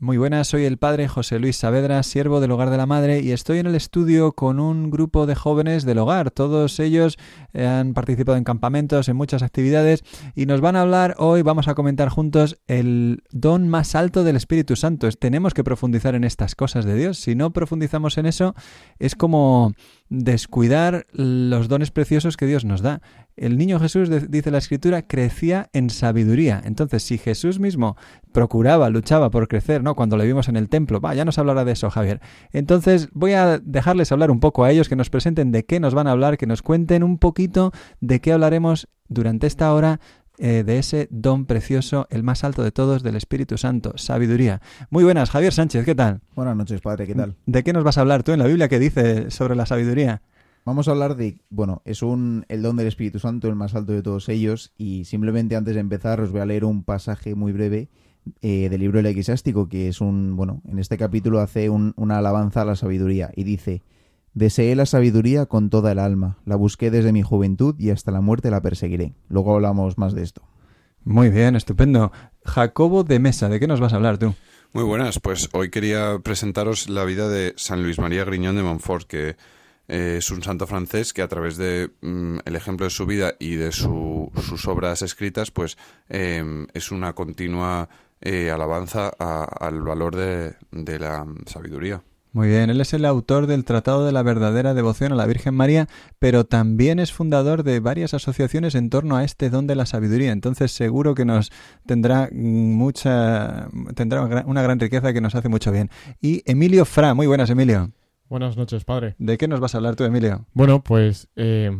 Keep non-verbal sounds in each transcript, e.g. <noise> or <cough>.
Muy buenas, soy el padre José Luis Saavedra, siervo del Hogar de la Madre, y estoy en el estudio con un grupo de jóvenes del hogar. Todos ellos eh, han participado en campamentos, en muchas actividades, y nos van a hablar hoy, vamos a comentar juntos el don más alto del Espíritu Santo. Tenemos que profundizar en estas cosas de Dios. Si no profundizamos en eso, es como descuidar los dones preciosos que Dios nos da. El niño Jesús, dice la Escritura, crecía en sabiduría. Entonces, si Jesús mismo procuraba, luchaba por crecer, ¿no? Cuando le vimos en el templo, va, ya nos hablará de eso, Javier. Entonces, voy a dejarles hablar un poco a ellos, que nos presenten de qué nos van a hablar, que nos cuenten un poquito de qué hablaremos durante esta hora eh, de ese don precioso, el más alto de todos, del Espíritu Santo, sabiduría. Muy buenas, Javier Sánchez, ¿qué tal? Buenas noches, padre, ¿qué tal? ¿De qué nos vas a hablar tú en la Biblia? ¿Qué dice sobre la sabiduría? Vamos a hablar de, bueno, es un el don del Espíritu Santo, el más alto de todos ellos, y simplemente antes de empezar os voy a leer un pasaje muy breve eh, del libro del Eclesiástico, que es un, bueno, en este capítulo hace una alabanza a la sabiduría y dice, Deseé la sabiduría con toda el alma, la busqué desde mi juventud y hasta la muerte la perseguiré. Luego hablamos más de esto. Muy bien, estupendo. Jacobo de Mesa, ¿de qué nos vas a hablar tú? Muy buenas, pues hoy quería presentaros la vida de San Luis María Griñón de Montfort, que eh, es un santo francés que a través de mm, el ejemplo de su vida y de sus obras escritas, pues em, es una continua eh, alabanza al valor de la sabiduría. Muy bien, él es el autor del Tratado de la Verdadera Devoción a la Virgen María, pero también es fundador de varias asociaciones en torno a este don de la sabiduría. Entonces seguro que nos tendrá mucha, tendrá una gran riqueza que nos hace mucho bien. Y Emilio Fra, muy buenas Emilio. Buenas noches, padre. ¿De qué nos vas a hablar tú, Emilio? Bueno, pues eh,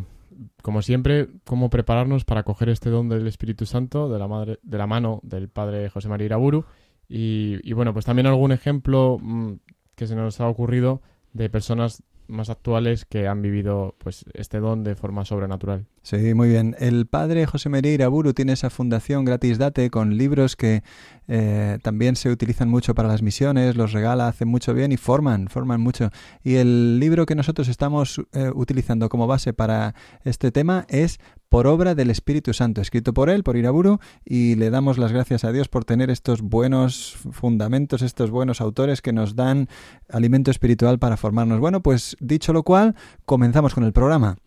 como siempre, cómo prepararnos para coger este don del Espíritu Santo de la, madre, de la mano del padre José María Iraburu. Y, y bueno, pues también algún ejemplo mm, que se nos ha ocurrido de personas más actuales que han vivido pues este don de forma sobrenatural. Sí, muy bien. El padre José María Iraburu tiene esa fundación Gratis Date con libros que eh, también se utilizan mucho para las misiones, los regala, hacen mucho bien y forman, forman mucho. Y el libro que nosotros estamos eh, utilizando como base para este tema es por obra del Espíritu Santo, escrito por él, por Iraburu, y le damos las gracias a Dios por tener estos buenos fundamentos, estos buenos autores que nos dan alimento espiritual para formarnos. Bueno, pues dicho lo cual, comenzamos con el programa.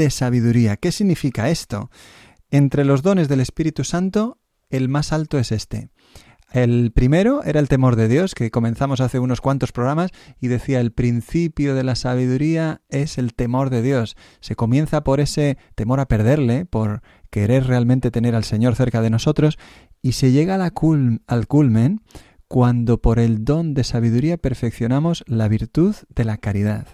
De sabiduría. ¿Qué significa esto? Entre los dones del Espíritu Santo, el más alto es este. El primero era el temor de Dios, que comenzamos hace unos cuantos programas y decía el principio de la sabiduría es el temor de Dios. Se comienza por ese temor a perderle, por querer realmente tener al Señor cerca de nosotros, y se llega al culmen cuando por el don de sabiduría perfeccionamos la virtud de la caridad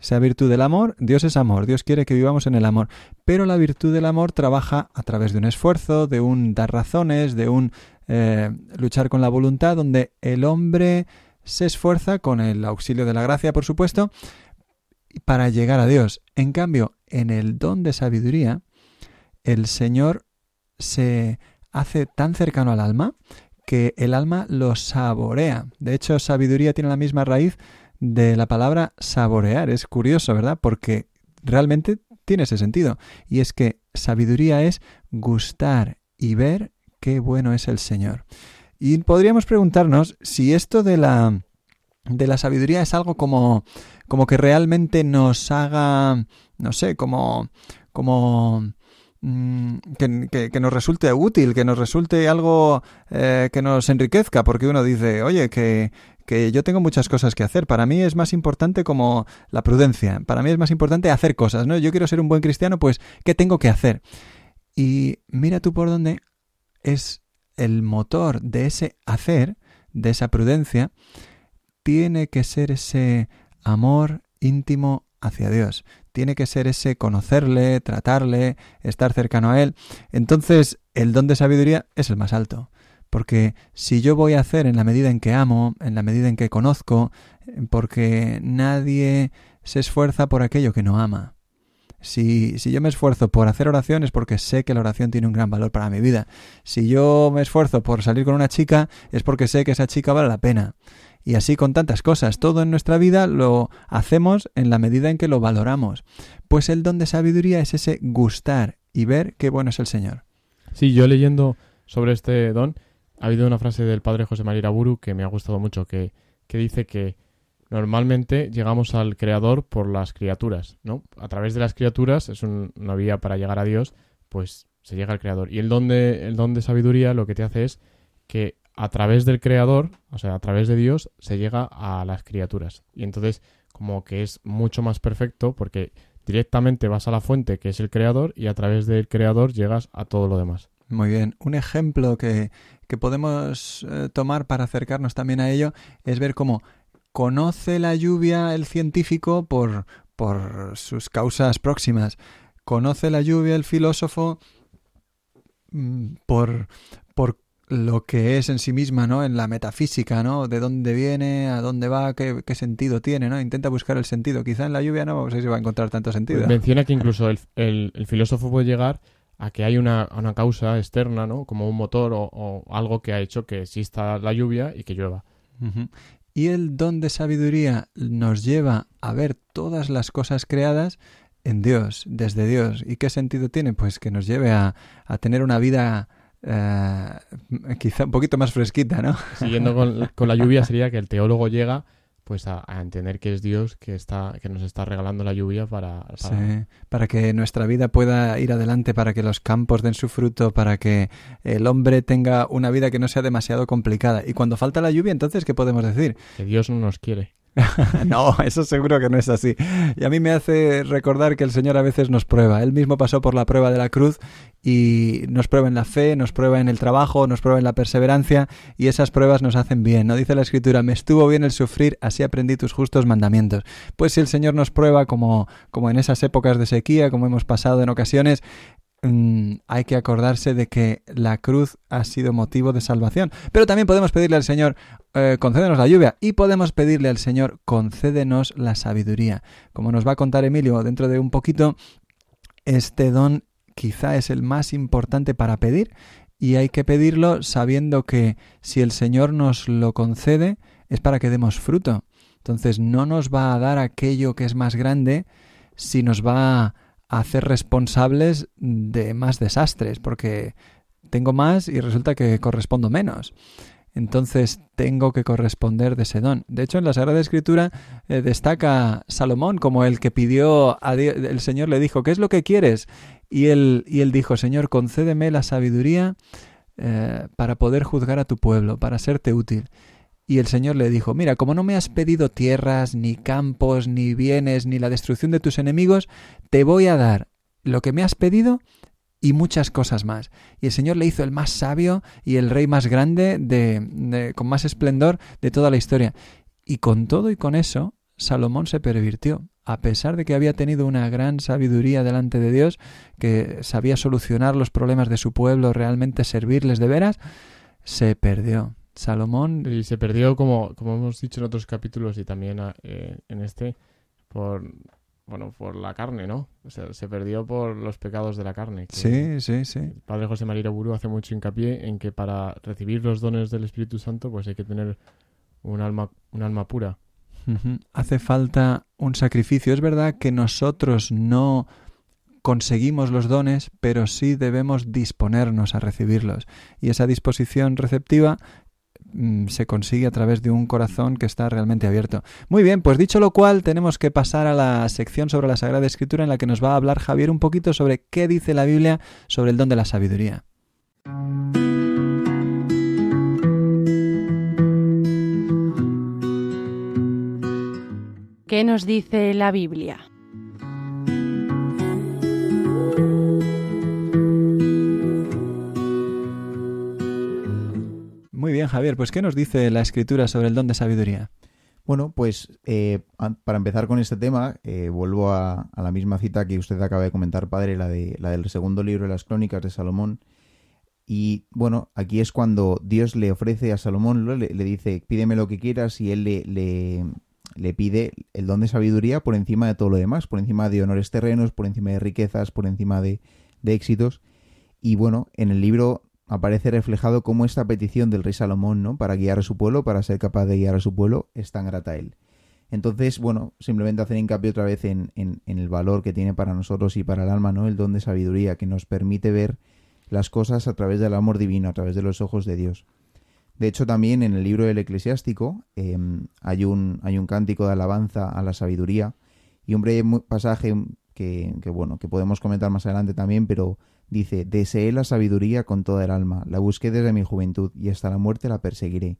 esa virtud del amor, Dios es amor, Dios quiere que vivamos en el amor, pero la virtud del amor trabaja a través de un esfuerzo, de un dar razones, de un eh, luchar con la voluntad, donde el hombre se esfuerza con el auxilio de la gracia, por supuesto, para llegar a Dios. En cambio, en el don de sabiduría, el Señor se hace tan cercano al alma que el alma lo saborea. De hecho, sabiduría tiene la misma raíz de la palabra saborear. Es curioso, ¿verdad? Porque realmente tiene ese sentido. Y es que sabiduría es gustar y ver qué bueno es el Señor. Y podríamos preguntarnos si esto de la, de la sabiduría es algo como, como que realmente nos haga, no sé, como, como mm, que, nos resulte útil, que nos resulte algo eh, que nos enriquezca, porque uno dice, oye, que, que yo tengo muchas cosas que hacer. Para mí es más importante como la prudencia. Para mí es más importante hacer cosas, ¿no? Yo quiero ser un buen cristiano, pues, ¿qué tengo que hacer? Y mira tú por dónde es el motor de ese hacer, de esa prudencia, tiene que ser ese amor íntimo hacia Dios. Tiene que ser ese conocerle, tratarle, estar cercano a Él. Entonces, el don de sabiduría es el más alto. Porque si yo voy a hacer en la medida en que amo, en la medida en que conozco, porque nadie se esfuerza por aquello que no ama. Si, si, yo me esfuerzo por hacer oración es porque sé que la oración tiene un gran valor para mi vida. Si yo me esfuerzo por salir con una chica es porque sé que esa chica vale la pena. Y así con tantas cosas. Todo en nuestra vida lo hacemos en la medida en que lo valoramos. Pues el don de sabiduría es ese gustar y ver qué bueno es el Señor. Sí, yo leyendo sobre este don ha habido una frase del padre José María Iraburu que me ha gustado mucho, que, que dice que normalmente llegamos al Creador por las criaturas, ¿no? A través de las criaturas es una vía para llegar a Dios, pues se llega al Creador. Y el don, de, el don de sabiduría lo que te hace es que a través del Creador, o sea, a través de Dios, se llega a las criaturas. Y entonces, como que es mucho más perfecto porque directamente vas a la fuente que es el Creador y a través del Creador llegas a todo lo demás. Muy bien. Un ejemplo que, que podemos eh, tomar para acercarnos también a ello es ver cómo conoce la lluvia el científico por, por sus causas próximas. Conoce la lluvia el filósofo mm, por, por lo que es en sí misma, ¿no? En la metafísica, ¿no? De dónde viene, a dónde va, qué, sentido tiene, ¿no? Intenta buscar el sentido. Quizá en la lluvia no sé si va a encontrar tanto sentido. Pues menciona que incluso el, el filósofo puede llegar a que hay una, una causa externa, ¿no? Como un motor o, algo que ha hecho que exista la lluvia y que llueva. Y el don de sabiduría nos lleva a ver todas las cosas creadas en Dios, desde Dios. ¿Y qué sentido tiene? Pues que nos lleve a, a tener una vida eh, quizá un poquito más fresquita, ¿no? <laughs> Siguiendo con, con, la lluvia sería que el teólogo llega pues a, entender que es Dios que está que nos está regalando la lluvia para para... que nuestra vida pueda ir adelante para que los campos den su fruto para que el hombre tenga una vida que no sea demasiado complicada. Y cuando falta la lluvia entonces qué podemos decir que Dios no nos quiere <laughs> no, eso seguro que no es así. Y a mí me hace recordar que el Señor a veces nos prueba. Él mismo pasó por la prueba de la cruz y nos prueba en la fe, nos prueba en el trabajo, nos prueba en la perseverancia y esas pruebas nos hacen bien. No dice la Escritura, me estuvo bien el sufrir, así aprendí tus justos mandamientos. Pues si el Señor nos prueba como, como en esas épocas de sequía, como hemos pasado en ocasiones, Mm, hay que acordarse de que la cruz ha sido motivo de salvación. Pero también podemos pedirle al Señor, eh, concédenos la lluvia, y podemos pedirle al Señor, concédenos la sabiduría. Como nos va a contar Emilio dentro de un poquito, este don quizá es el más importante para pedir, y hay que pedirlo sabiendo que si el Señor nos lo concede, es para que demos fruto. Entonces no nos va a dar aquello que es más grande, si nos va hacer responsables de más desastres, porque tengo más y resulta que correspondo menos. Entonces tengo que corresponder de ese don. De hecho, en la Sagrada Escritura eh, destaca Salomón como el que pidió a Dios, el Señor le dijo, ¿qué es lo que quieres? Y él, y él dijo, Señor, concédeme la sabiduría eh, para poder juzgar a tu pueblo, para serte útil. Y el Señor le dijo, mira, como no me has pedido tierras, ni campos, ni bienes, ni la destrucción de tus enemigos, te voy a dar lo que me has pedido y muchas cosas más. Y el Señor le hizo el más sabio y el rey más grande, de, con más esplendor de toda la historia. Y con todo y con eso, Salomón se pervirtió. A pesar de que había tenido una gran sabiduría delante de Dios, que sabía solucionar los problemas de su pueblo, realmente servirles de veras, se perdió. Salomón. Y se perdió, como, como hemos dicho en otros capítulos y también eh, en este, por, bueno, por la carne, ¿no? O sea, se perdió por los pecados de la carne. sí, sí, sí. El padre José María Buru hace mucho hincapié en que para recibir los dones del Espíritu Santo, pues hay que tener un alma, un alma pura. Hace falta un sacrificio. Es verdad que nosotros no conseguimos los dones, pero sí debemos disponernos a recibirlos. Y esa disposición receptiva mm, se consigue a través de un corazón que está realmente abierto. Muy bien, pues dicho lo cual, tenemos que pasar a la sección sobre la Sagrada Escritura en la que nos va a hablar Javier un poquito sobre qué dice la Biblia sobre el don de la sabiduría. ¿Qué nos dice la Biblia? Muy bien, Javier, pues ¿qué nos dice la escritura sobre el don de sabiduría? Bueno, pues eh, para empezar con este tema, eh, vuelvo a, la misma cita que usted acaba de comentar, padre, la, de, la del segundo libro de las crónicas de Salomón. Y bueno, aquí es cuando Dios le ofrece a Salomón, le, dice, pídeme lo que quieras y él le, le, le, pide el don de sabiduría por encima de todo lo demás, por encima de honores terrenos, por encima de riquezas, por encima de, de éxitos. Y bueno, en el libro aparece reflejado cómo esta petición del rey Salomón, ¿no? Para guiar a su pueblo, para ser capaz de guiar a su pueblo, es tan grata a él. Entonces, bueno, simplemente hacer hincapié otra vez en, en, el valor que tiene para nosotros y para el alma, ¿no? El don de sabiduría que nos permite ver las cosas a través del amor divino, a través de los ojos de Dios. De hecho, también en el libro del Eclesiástico em, hay, un, hay un cántico de alabanza a la sabiduría y un breve pasaje que, que, bueno, que podemos comentar más adelante también, pero Dice, deseé la sabiduría con toda el alma, la busqué desde mi juventud, y hasta la muerte la perseguiré.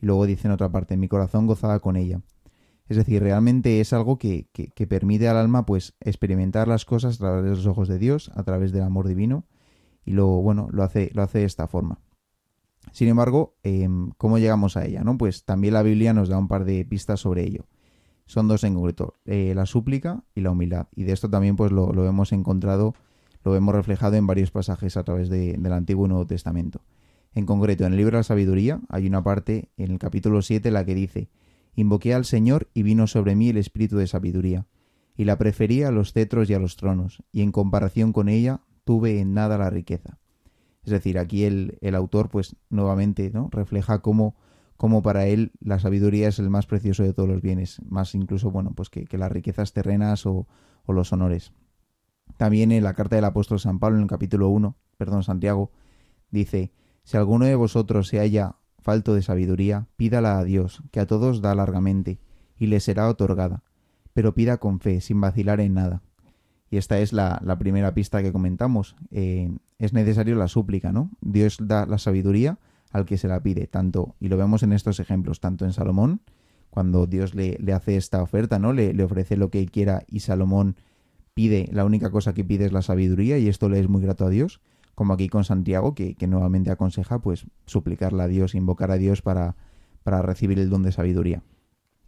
Y luego dice en otra parte, mi corazón gozaba con ella. Es decir, realmente es algo que, que, permite al alma pues experimentar las cosas a través de los ojos de Dios, a través del amor divino, y luego, bueno, lo hace, lo hace de esta forma. Sin embargo, em, ¿cómo llegamos a ella? ¿no? Pues también la Biblia nos da un par de pistas sobre ello. Son dos en concreto, eh, la súplica y la humildad. Y de esto también pues lo, lo hemos encontrado lo vemos reflejado en varios pasajes a través del Antiguo y Nuevo Testamento. En concreto, en el libro de la sabiduría hay una parte en el capítulo 7 la que dice, Invoqué al Señor y vino sobre mí el espíritu de sabiduría, y la prefería a los cetros y a los tronos, y en comparación con ella tuve en nada la riqueza. Es decir, aquí el, autor, pues nuevamente, ¿no? refleja cómo, cómo, para él la sabiduría es el más precioso de todos los bienes, más incluso, bueno, pues que, las riquezas terrenas o los honores. También en la carta del apóstol San Pablo, en el capítulo 1, perdón, Santiago, dice, si alguno de vosotros se halla falto de sabiduría, pídala a Dios, que a todos da largamente, y le será otorgada, pero pida con fe, sin vacilar en nada. Y esta es la, primera pista que comentamos. Eh, es necesario la súplica, ¿no? Dios da la sabiduría al que se la pide, tanto, y lo vemos en estos ejemplos, tanto en Salomón, cuando Dios le, hace esta oferta, ¿no? Le, le ofrece lo que él quiera y Salomón pide, la única cosa que pide es la sabiduría y esto le es muy grato a Dios, como aquí con Santiago, que, nuevamente aconseja pues suplicarle a Dios, invocar a Dios para, para recibir el don de sabiduría.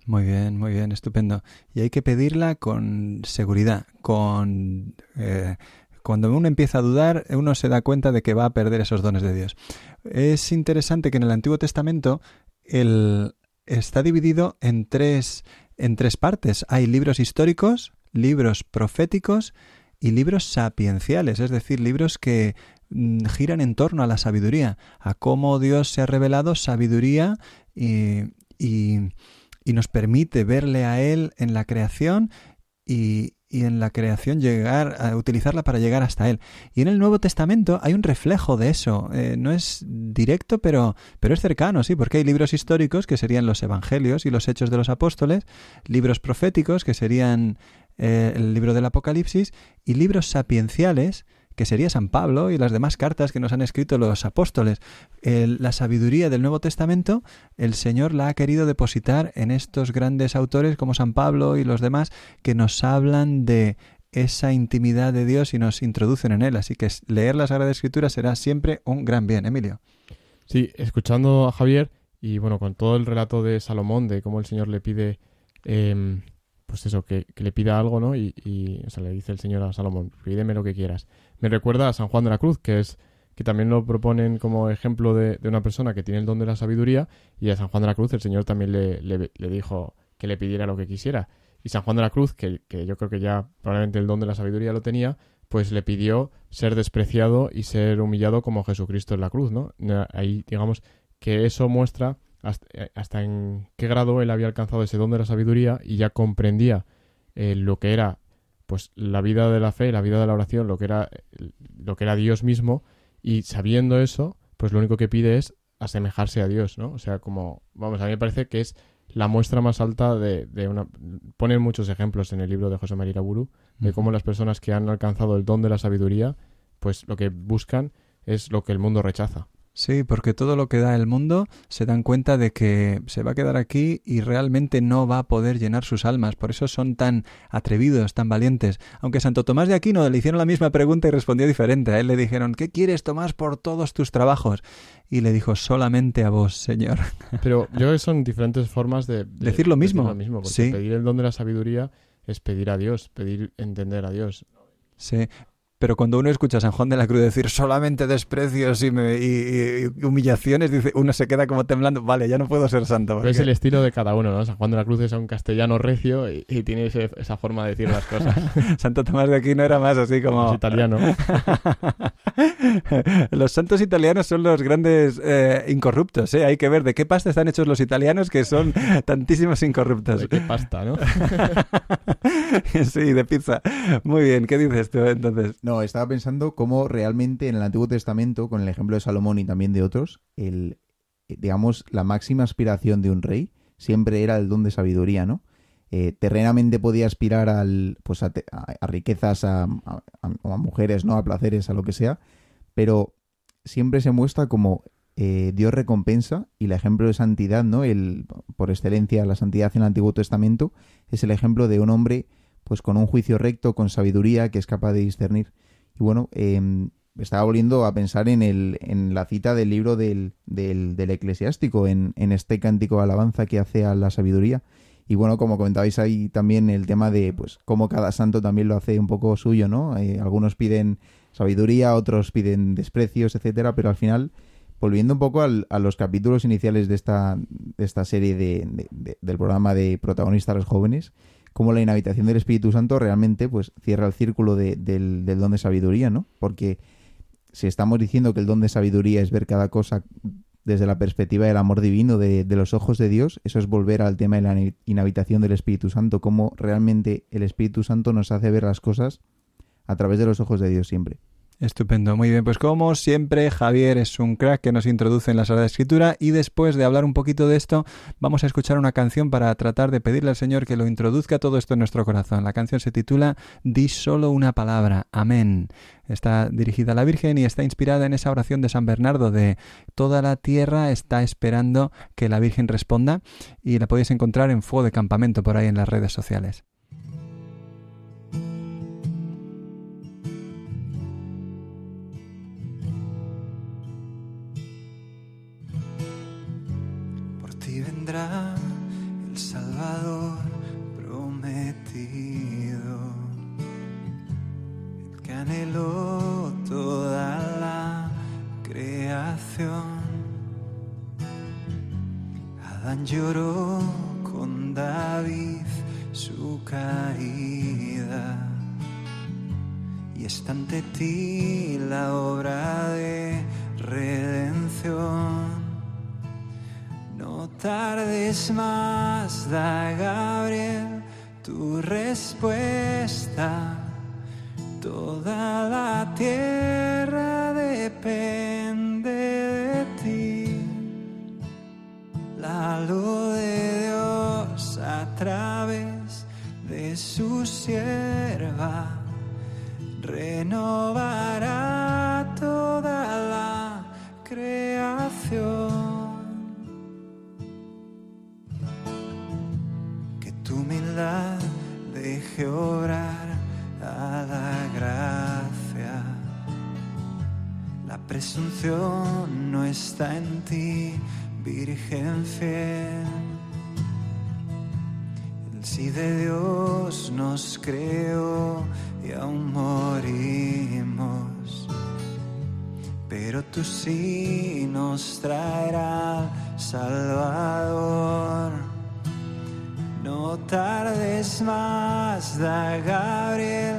Muy bien, muy bien, estupendo. Y hay que pedirla con seguridad, con... Eh, cuando uno empieza a dudar, uno se da cuenta de que va a perder esos dones de Dios. Es interesante que en el Antiguo Testamento el, está dividido en tres, en tres partes. Hay libros históricos, libros proféticos y libros sapienciales, es decir, libros que mm, giran en torno a la sabiduría, a cómo Dios se ha revelado sabiduría y, y, nos permite verle a Él en la creación y, y, en la creación llegar a utilizarla para llegar hasta Él. Y en el Nuevo Testamento hay un reflejo de eso. Eh, no es directo, pero, pero es cercano, sí, porque hay libros históricos que serían los Evangelios y los Hechos de los Apóstoles, libros proféticos que serían eh, el libro del Apocalipsis, y libros sapienciales, que sería San Pablo y las demás cartas que nos han escrito los apóstoles. la sabiduría del Nuevo Testamento, el Señor la ha querido depositar en estos grandes autores como San Pablo y los demás que nos hablan de esa intimidad de Dios y nos introducen en él. Así que leer la Sagrada Escritura será siempre un gran bien, Emilio. Sí, escuchando a Javier y bueno, con todo el relato de Salomón, de cómo el Señor le pide em, pues eso, que, le pida algo, ¿no? Y, o sea, le dice el Señor a Salomón, pídeme lo que quieras. Me recuerda a San Juan de la Cruz, que es que también lo proponen como ejemplo de, una persona que tiene el don de la sabiduría, y a San Juan de la Cruz el Señor también le, le, dijo que le pidiera lo que quisiera. Y San Juan de la Cruz, que, que yo creo que ya probablemente el don de la sabiduría lo tenía, pues le pidió ser despreciado y ser humillado como Jesucristo en la cruz, ¿no? Ahí, digamos, que eso muestra eh, hasta, en qué grado él había alcanzado ese don de la sabiduría y ya comprendía eh, lo que era pues la vida de la fe, la vida de la oración, lo que era lo que era Dios mismo y sabiendo eso, pues lo único que pide es asemejarse a Dios, ¿no? O sea, como, vamos, a mí me parece que es la muestra más alta de, de una... Ponen muchos ejemplos en el libro de José María Iraburu de cómo las personas que han alcanzado el don de la sabiduría, pues lo que buscan es lo que el mundo rechaza. Sí, porque todo lo que da el mundo se dan cuenta de que se va a quedar aquí y realmente no va a poder llenar sus almas. Por eso son tan atrevidos, tan valientes. Aunque Santo Tomás de Aquino le hicieron la misma pregunta y respondió diferente. A él le dijeron, ¿qué quieres, Tomás, por todos tus trabajos? Y le dijo, solamente a vos, Señor. <laughs> Pero yo creo que son diferentes formas de, de Decir lo mismo. Decir lo mismo porque Sí. pedir el don de la sabiduría es pedir a Dios, pedir entender a Dios. Sí. Pero cuando uno escucha a San Juan de la Cruz decir solamente desprecios y, me- y- y humillaciones, dice, uno se queda como temblando. Vale, ya no puedo ser santo. Pero es el estilo de cada uno, ¿no? San Juan de la Cruz es un castellano recio y, y tiene ese- esa forma de decir las cosas. <laughs> Santo Tomás de Aquino era más así como... Es italiano. <laughs> los santos italianos son los grandes eh, incorruptos, ¿eh? Hay que ver de qué pasta están hechos los italianos que son <laughs> tantísimos incorruptos. De qué pasta, ¿no? sí, de pizza. Muy bien, ¿qué dices tú entonces? No, estaba pensando cómo realmente en el Antiguo Testamento, con el ejemplo de Salomón y también de otros, el, eh, digamos, la máxima aspiración de un rey siempre era el don de sabiduría, ¿no? Eh, terrenamente podía aspirar al, pues a, riquezas, a, a- a mujeres, ¿no? A placeres, a lo que sea, pero siempre se muestra como eh, Dios recompensa y el ejemplo de santidad, ¿no? El, por excelencia, la santidad en el Antiguo Testamento es el ejemplo de un hombre pues con un juicio recto, con sabiduría, que es capaz de discernir. Y bueno, eh, estaba volviendo a pensar en, el, en la cita del libro del, del, del eclesiástico, en, en este cántico de alabanza que hace a la sabiduría. Y bueno, como comentabais ahí también el tema de pues cómo cada santo también lo hace un poco suyo, ¿no? Eh, algunos piden sabiduría, otros piden desprecios, etcétera, pero al final, volviendo un poco al- a los capítulos iniciales de esta, de esta serie de- del programa de protagonistas los jóvenes, como la inhabitación del Espíritu Santo realmente pues cierra el círculo de- del, don de sabiduría, ¿no? Porque si estamos diciendo que el don de sabiduría es ver cada cosa desde la perspectiva del amor divino, de, de los ojos de Dios, eso es volver al tema de la in- inhabitación del Espíritu Santo, cómo realmente el Espíritu Santo nos hace ver las cosas a través de los ojos de Dios siempre. Estupendo, muy bien. Pues como siempre, Javier es un crack que nos introduce en la Sagrada Escritura y después de hablar un poquito de esto, vamos a escuchar una canción para tratar de pedirle al Señor que lo introduzca todo esto en nuestro corazón. La canción se titula Di solo una palabra, amén. Está dirigida a la Virgen y está inspirada en esa oración de San Bernardo de toda la tierra está esperando que la Virgen responda y la podéis encontrar en Fuego de Campamento por ahí en las redes sociales. El Salvador prometido, el que anheló toda la creación. Adán lloró con David su caída. Y está ante ti la obra de redención. Tardes más, da Gabriel tu respuesta. Toda la tierra depende de ti. La luz de Dios a través de su sierva renovará deje obrar a la gracia. La presunción no está en ti, Virgen fiel. El sí de Dios nos creó y aún morimos. Pero tú sí nos traerá al Salvador. No tardes más, da Gabriel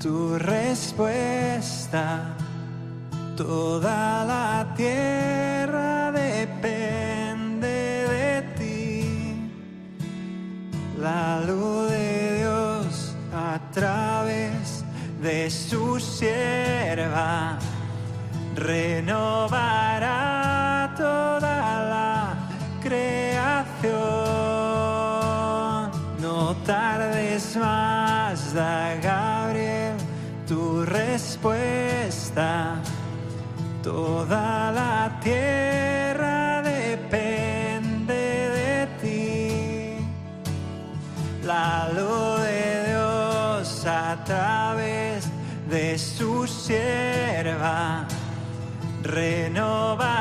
tu respuesta. Toda la tierra depende de ti. La luz de Dios a través de su sierva renovará tardes más, da Gabriel tu respuesta. Toda la tierra depende de ti. La luz de Dios a través de su sierva renovará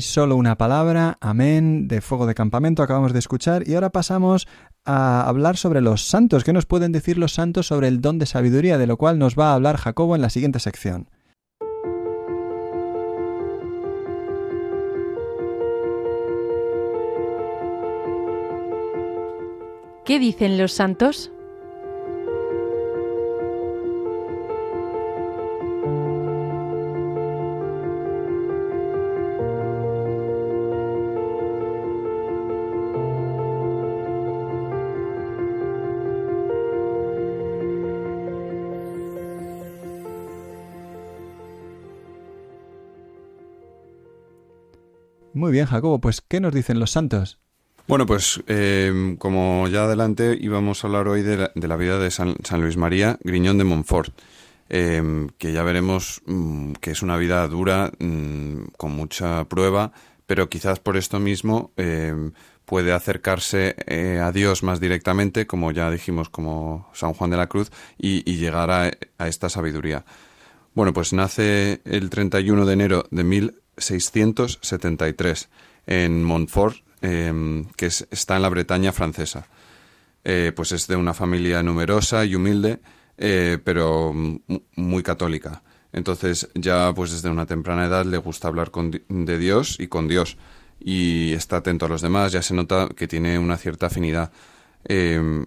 Solo una palabra, amén, de fuego de campamento acabamos de escuchar y ahora pasamos a hablar sobre los santos. ¿Qué nos pueden decir los santos sobre el don de sabiduría? De lo cual nos va a hablar Jacobo en la siguiente sección. ¿Qué dicen los santos? Bien, Jacobo, pues ¿qué nos dicen los santos? Bueno, pues eh, como ya adelante íbamos a hablar hoy de la, vida de San, San Luis María Griñón de Montfort, eh, que ya veremos mm, que es una vida dura, mm, con mucha prueba, pero quizás por esto mismo eh, puede acercarse eh, a Dios más directamente, como ya dijimos, como San Juan de la Cruz, y, llegar a, a esta sabiduría. Bueno, pues nace el 31 de enero de 1673 en Montfort, eh, que es- está en la Bretaña francesa. Eh, pues es de una familia numerosa y humilde, eh, pero mu- muy católica. Entonces ya pues desde una temprana edad le gusta hablar con de Dios y con Dios y está atento a los demás. Ya se nota que tiene una cierta afinidad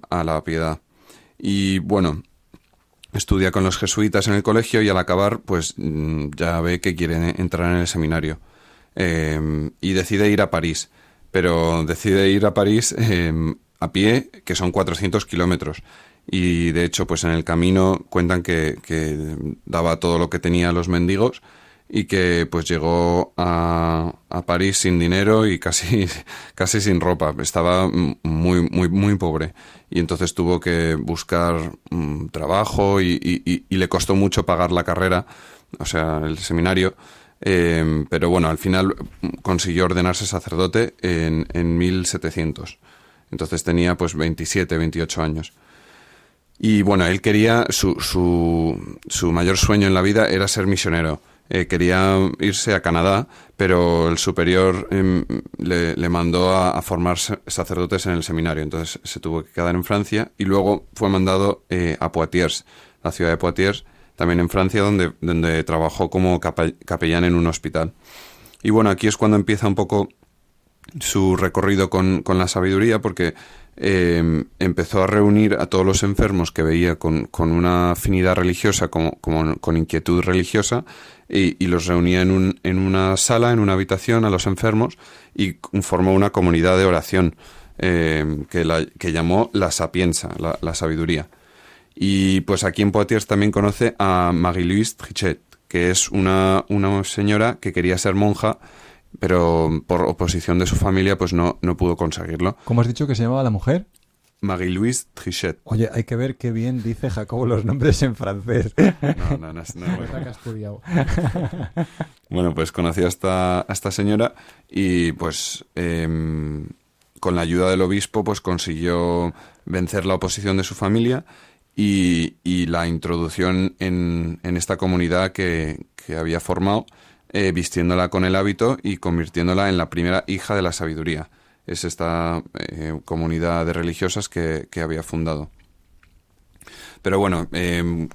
a la piedad. Y bueno, estudia con los jesuitas en el colegio y al acabar pues mm, ya ve que quiere entrar en el seminario Eh, y decide ir a París. Pero decide ir a París eh, a pie que son 400 kilómetros. Y de hecho pues en el camino cuentan que, que daba todo lo que tenía a los mendigos y que pues llegó a, a París sin dinero y casi, <laughs> casi sin ropa. Estaba muy, muy, muy pobre. Y entonces tuvo que buscar mm, trabajo y, y- le costó mucho pagar la carrera, o sea, el seminario. Eh, pero bueno, al final mm, consiguió ordenarse sacerdote en, en 1700. Entonces tenía pues 27, 28 años. Y bueno, él quería, su, su, su mayor sueño en la vida era ser misionero. Eh, quería irse a Canadá, pero el superior em, le, mandó a, a, formar sacerdotes en el seminario, entonces se tuvo que quedar en Francia y luego fue mandado eh, a Poitiers, la ciudad de Poitiers, también en Francia, donde, donde trabajó como capellán en un hospital. Y bueno, aquí es cuando empieza un poco su recorrido con, con la sabiduría, porque eh, empezó a reunir a todos los enfermos que veía con, con una afinidad religiosa, como, como, con inquietud religiosa, y, y, los reunía en, un, en una sala, en una habitación, a los enfermos, y formó una comunidad de oración eh, que, la, que llamó la sapienza, la, la, sabiduría. Y pues aquí en Poitiers también conoce a Marie-Louise Trichet, que es una, una señora que quería ser monja, pero por oposición de su familia pues no, no pudo conseguirlo. ¿Cómo has dicho que se llamaba la mujer? Marie-Louise Trichet. Oye, hay que ver qué bien dice Jacobo los nombres en francés. No, no, no. no, <laughs> no. <laughs> bueno, pues conocí a esta, a esta señora y pues eh, con la ayuda del obispo pues consiguió vencer la oposición de su familia y, y la introducción en, en esta comunidad que, que había formado eh, vistiéndola con el hábito y convirtiéndola en la primera hija de la sabiduría. Es esta eh, comunidad de religiosas que, que, había fundado. Pero bueno, eh,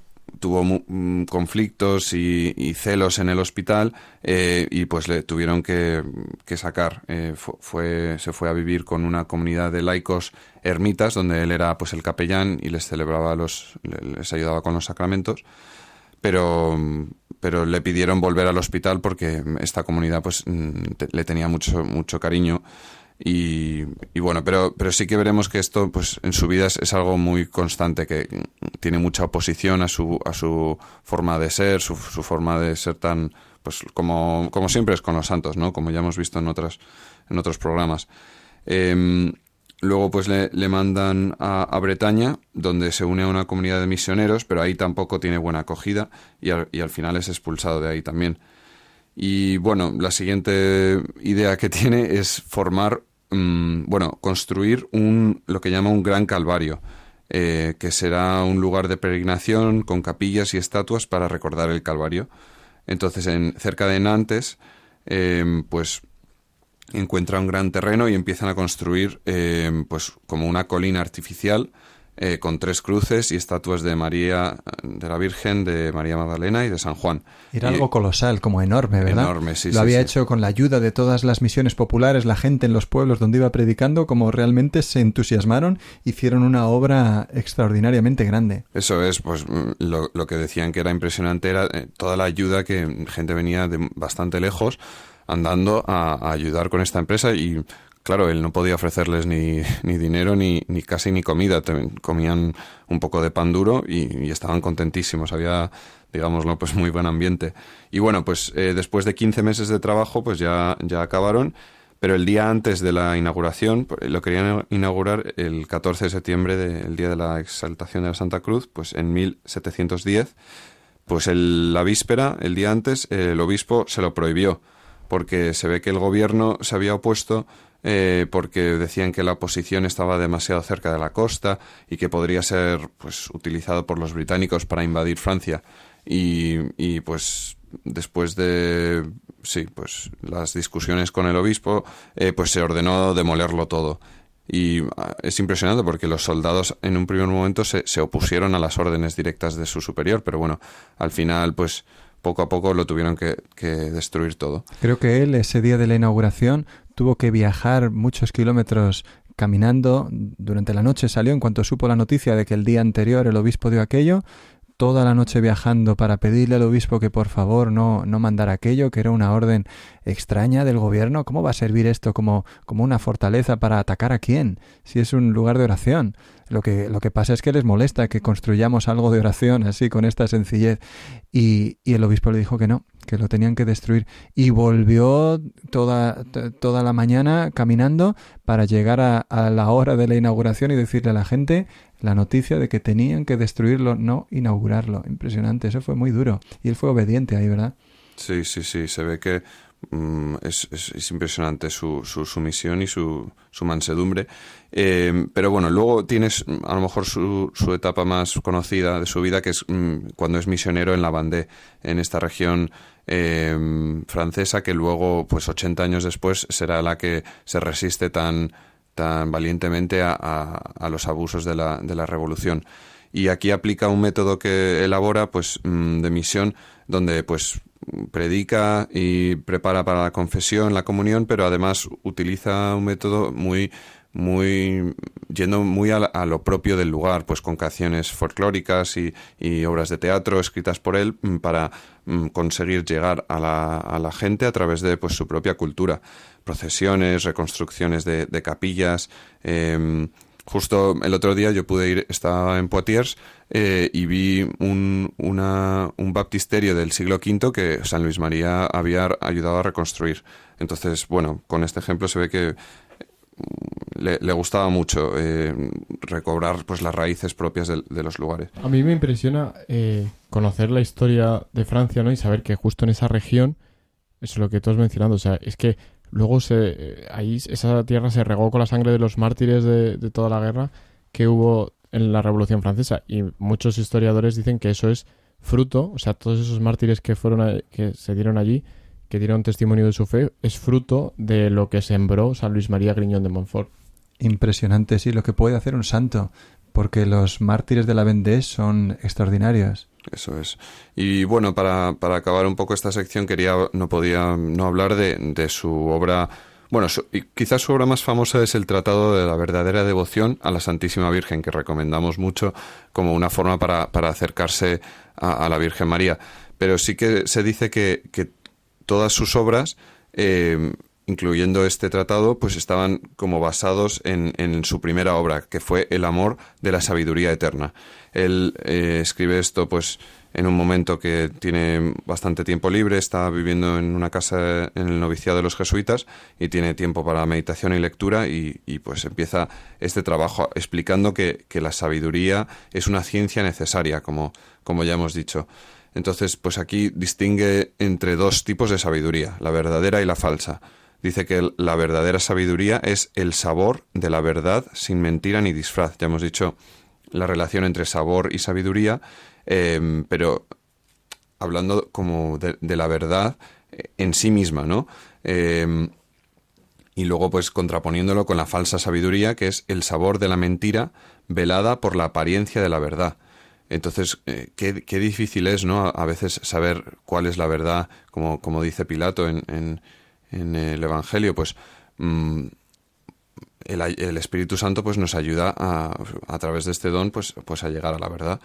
tuvo mm, conflictos y, celos en el hospital eh, y pues le tuvieron que, sacar. Fue, se fue a vivir con una comunidad de laicos ermitas donde él era pues el capellán y les celebraba los, les ayudaba con los sacramentos. Pero pero le pidieron volver al hospital porque esta comunidad pues mm, le tenía mucho mucho cariño. Y, y, bueno pero pero sí que veremos que esto pues en su vida es, algo muy constante que tiene mucha oposición a su a su forma de ser su, su forma de ser tan pues como como siempre es con los santos no como ya hemos visto en otras en otros programas. Eh, Luego pues le, mandan a, Bretaña, donde se une a una comunidad de misioneros, pero ahí tampoco tiene buena acogida y al, final es expulsado de ahí también. Y bueno, la siguiente idea que <laughs> tiene es formar, mmm, bueno, construir un, lo que llama un gran calvario, eh, que será un lugar de peregrinación con capillas y estatuas para recordar el calvario. Entonces, en, cerca de Nantes, eh, pues encuentra un gran terreno y empiezan a construir eh, pues como una colina artificial eh, con tres cruces y estatuas de María, de la Virgen, de María Magdalena y de San Juan. Era y, algo colosal, como enorme, ¿verdad? Enorme, sí. Lo sí, había sí. hecho con la ayuda de todas las misiones populares, la gente en los pueblos donde iba predicando, como realmente se entusiasmaron, hicieron una obra extraordinariamente grande. Eso es, pues lo, lo que decían que era impresionante era eh, toda la ayuda que gente venía de bastante lejos andando a, ayudar con esta empresa y claro, él no podía ofrecerles ni, ni dinero ni, ni, casi ni comida, comían un poco de pan duro y, estaban contentísimos, había digámoslo pues muy buen ambiente. Y bueno, pues eh, después de 15 meses de trabajo pues ya, ya acabaron, pero el día antes de la inauguración, lo querían inaugurar el 14 de septiembre, del de, día de la exaltación de la Santa Cruz, pues en 1710, pues el, la víspera, el día antes, el obispo se lo prohibió porque se ve que el gobierno se había opuesto eh, porque decían que la oposición estaba demasiado cerca de la costa y que podría ser pues utilizado por los británicos para invadir Francia. Y, y pues después de sí pues las discusiones con el obispo eh, pues se ordenó demolerlo todo. Y es impresionante porque los soldados en un primer momento se, se opusieron a las órdenes directas de su superior pero bueno al final pues poco a poco lo tuvieron que, destruir todo. Creo que él ese día de la inauguración tuvo que viajar muchos kilómetros caminando durante la noche salió en cuanto supo la noticia de que el día anterior el obispo dio aquello toda la noche viajando para pedirle al obispo que por favor no, no mandara aquello, que era una orden extraña del gobierno. ¿Cómo va a servir esto como, como una fortaleza para atacar a quién? Si es un lugar de oración. Lo que, lo que pasa es que les molesta que construyamos algo de oración así, con esta sencillez. Y, y el obispo le dijo que no, que lo tenían que destruir. Y volvió toda, toda la mañana caminando para llegar a, a la hora de la inauguración y decirle a la gente la noticia de que tenían que destruirlo, no inaugurarlo. Impresionante, eso fue muy duro. Y él fue obediente ahí, ¿verdad? Sí, sí, sí, se ve que mm, es, es- es impresionante su, su sumisión y su, su mansedumbre. Eh, pero bueno, luego tienes mm, a lo mejor su, su etapa más conocida de su vida, que es mm, cuando es misionero en la Vendée, en esta región eh, francesa, que luego, pues 80 años después, será la que se resiste tan, tan valientemente a, a- los abusos de la, de la revolución. Y aquí aplica un método que elabora, pues, mm, de misión, donde, pues, predica y prepara para la confesión, la comunión, pero además utiliza un método muy, muy, yendo muy a, a lo propio del lugar, pues con canciones folclóricas y, y obras de teatro escritas por él mm, para conseguir llegar a la, a la gente a través de pues su propia cultura, procesiones, reconstrucciones de, de capillas, em, Justo el otro día yo pude ir, estaba en Poitiers eh, y vi un, una- un baptisterio del siglo V que San Luis María había ayudado a reconstruir. Entonces, bueno, con este ejemplo se ve que mm, le, gustaba mucho eh, recobrar pues las raíces propias de, los lugares. A mí me impresiona eh, conocer la historia de Francia, ¿no? Y saber que justo en esa región, es lo que tú has mencionado, o sea, es que luego se, eh, ahí esa tierra se regó con la sangre de los mártires de, toda la guerra que hubo en la Revolución Francesa. Y muchos historiadores dicen que eso es fruto, o sea, todos esos mártires que fueron que se dieron allí, que dieron testimonio de su fe, es fruto de lo que sembró San Luis María Griñón de Montfort. Impresionante, sí, lo que puede hacer un santo, porque los mártires de la Vendée son extraordinarios. Eso es. Y bueno, para, para acabar un poco esta sección, quería, no podía no hablar de, de su obra. Bueno, su- y quizás su obra más famosa es el Tratado de la verdadera devoción a la Santísima Virgen, que recomendamos mucho como una forma para, para acercarse a, a la Virgen María. Pero sí que se dice que, que todas sus obras, eh, incluyendo este tratado, pues estaban como basados en, su primera obra, que fue El amor de la sabiduría eterna. Él eh, escribe esto, pues, en un momento que tiene bastante tiempo libre, está viviendo en una casa en el noviciado de los jesuitas y tiene tiempo para meditación y lectura y, pues empieza este trabajo explicando que, la sabiduría es una ciencia necesaria, como ya hemos dicho. Entonces, pues aquí distingue entre dos tipos de sabiduría, la verdadera y la falsa. Dice que la verdadera sabiduría es el sabor de la verdad sin mentira ni disfraz. Ya hemos dicho la relación entre sabor y sabiduría, eh, pero hablando como de, la verdad eh, en sí misma, ¿no? Eh, y luego pues contraponiéndolo con la falsa sabiduría, que es el sabor de la mentira velada por la apariencia de la verdad. Entonces, eh, qué, difícil es, ¿no? A, veces saber cuál es la verdad, como, como dice Pilato en, en, el Evangelio, pues mm, el, Espíritu Santo pues nos ayuda a, a través de este don pues, pues a llegar a la verdad.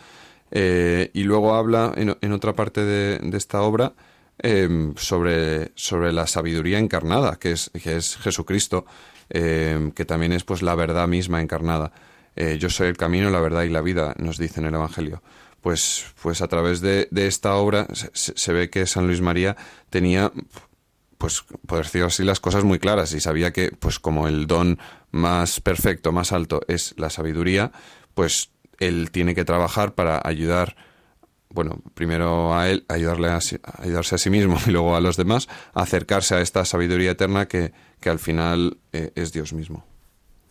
Eh, y luego habla en, en otra parte de, de esta obra eh, sobre, sobre la sabiduría encarnada, que es, que es Jesucristo, eh, que también es pues la verdad misma encarnada. Eh, yo soy el camino, la verdad y la vida, nos dice en el Evangelio. Pues, pues a través de, de esta obra se, se ve que San Luis María tenía pues por decirlo así las cosas muy claras y sabía que pues como el don más perfecto más alto es la sabiduría pues él tiene que trabajar para ayudar bueno primero a él ayudarle a, ayudarse a sí mismo <laughs> y luego a los demás a acercarse a esta sabiduría eterna que, que al final eh, es Dios mismo